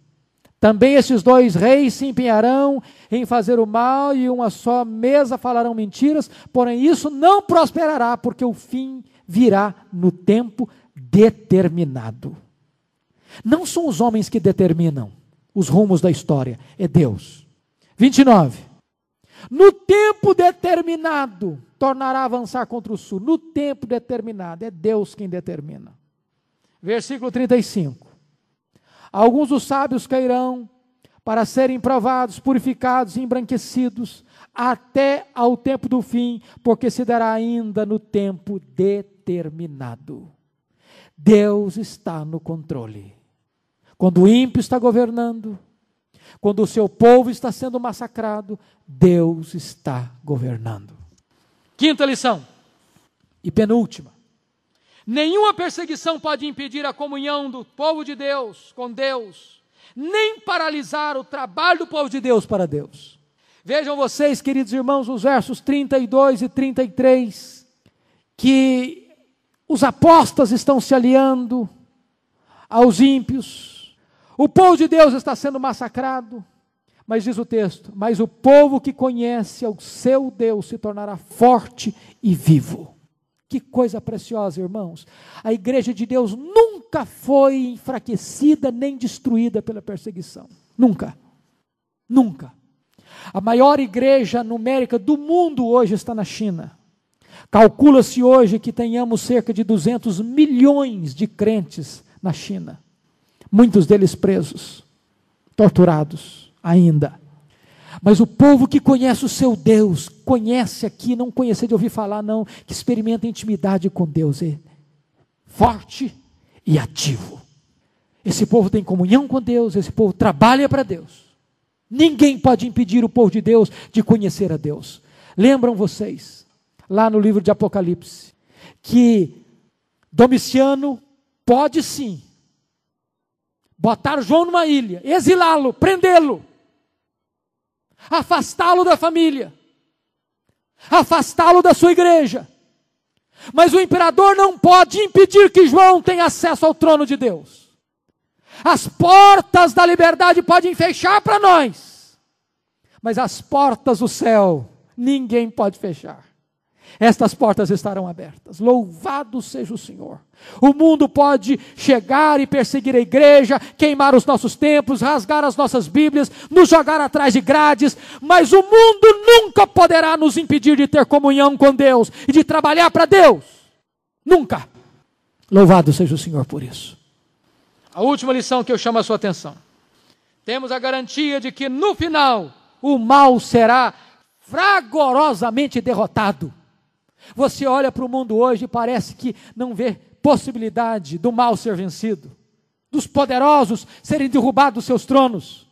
Também esses dois reis se empenharão em fazer o mal e uma só mesa falarão mentiras, porém isso não prosperará, porque o fim virá no tempo determinado. Não são os homens que determinam os rumos da história, é Deus. 29. No tempo determinado, tornará avançar contra o sul. No tempo determinado, é Deus quem determina. Versículo 35. Alguns dos sábios cairão para serem provados, purificados e embranquecidos até ao tempo do fim, porque se dará ainda no tempo determinado. Deus está no controle. Quando o ímpio está governando, quando o seu povo está sendo massacrado, Deus está governando. Quinta lição e penúltima. Nenhuma perseguição pode impedir a comunhão do povo de Deus com Deus, nem paralisar o trabalho do povo de Deus para Deus. Vejam vocês, queridos irmãos, os versos 32 e 33, que os apóstolos estão se aliando aos ímpios, o povo de Deus está sendo massacrado, mas diz o texto: Mas o povo que conhece o seu Deus se tornará forte e vivo. Que coisa preciosa, irmãos. A igreja de Deus nunca foi enfraquecida nem destruída pela perseguição. Nunca. Nunca. A maior igreja numérica do mundo hoje está na China. Calcula-se hoje que tenhamos cerca de 200 milhões de crentes na China. Muitos deles presos, torturados ainda. Mas o povo que conhece o seu Deus, conhece aqui, não conhecer de ouvir falar, não, que experimenta intimidade com Deus, é forte e ativo. Esse povo tem comunhão com Deus, esse povo trabalha para Deus. Ninguém pode impedir o povo de Deus de conhecer a Deus. Lembram vocês, lá no livro de Apocalipse, que Domiciano pode sim botar João numa ilha, exilá-lo, prendê-lo afastá-lo da família, afastá-lo da sua igreja. Mas o imperador não pode impedir que João tenha acesso ao trono de Deus. As portas da liberdade podem fechar para nós, mas as portas do céu ninguém pode fechar estas portas estarão abertas. Louvado seja o Senhor. O mundo pode chegar e perseguir a igreja, queimar os nossos templos, rasgar as nossas Bíblias, nos jogar atrás de grades, mas o mundo nunca poderá nos impedir de ter comunhão com Deus e de trabalhar para Deus. Nunca. Louvado seja o Senhor por isso. A última lição que eu chamo a sua atenção. Temos a garantia de que no final o mal será fragorosamente derrotado. Você olha para o mundo hoje e parece que não vê possibilidade do mal ser vencido, dos poderosos serem derrubados dos seus tronos.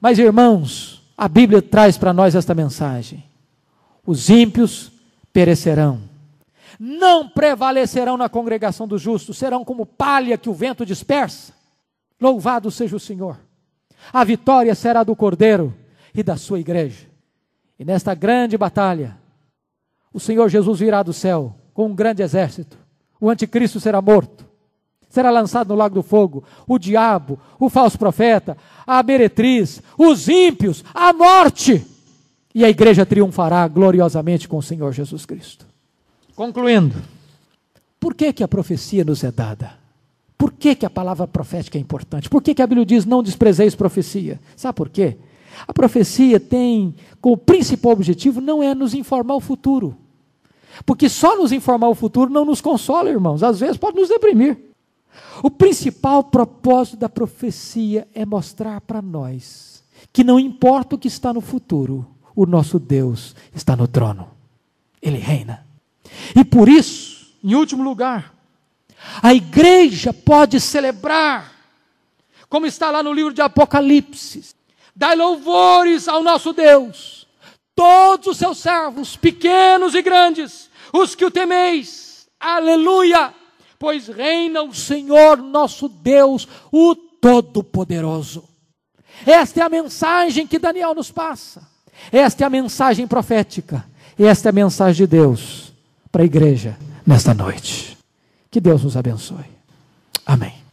Mas, irmãos, a Bíblia traz para nós esta mensagem: os ímpios perecerão, não prevalecerão na congregação dos justos, serão como palha que o vento dispersa. Louvado seja o Senhor. A vitória será do Cordeiro e da sua igreja. E nesta grande batalha, o Senhor Jesus virá do céu com um grande exército. O anticristo será morto, será lançado no lago do fogo. O diabo, o falso profeta, a meretriz, os ímpios, a morte. E a igreja triunfará gloriosamente com o Senhor Jesus Cristo. Concluindo, por que, que a profecia nos é dada? Por que, que a palavra profética é importante? Por que, que a Bíblia diz não desprezeis profecia? Sabe por quê? A profecia tem como principal objetivo não é nos informar o futuro. Porque só nos informar o futuro não nos consola, irmãos. Às vezes pode nos deprimir. O principal propósito da profecia é mostrar para nós que não importa o que está no futuro, o nosso Deus está no trono. Ele reina. E por isso, em último lugar, a igreja pode celebrar, como está lá no livro de Apocalipse, dai louvores ao nosso Deus todos os seus servos, pequenos e grandes, os que o temeis, aleluia, pois reina o Senhor nosso Deus, o Todo-Poderoso. Esta é a mensagem que Daniel nos passa, esta é a mensagem profética, esta é a mensagem de Deus para a igreja nesta noite. Que Deus nos abençoe. Amém.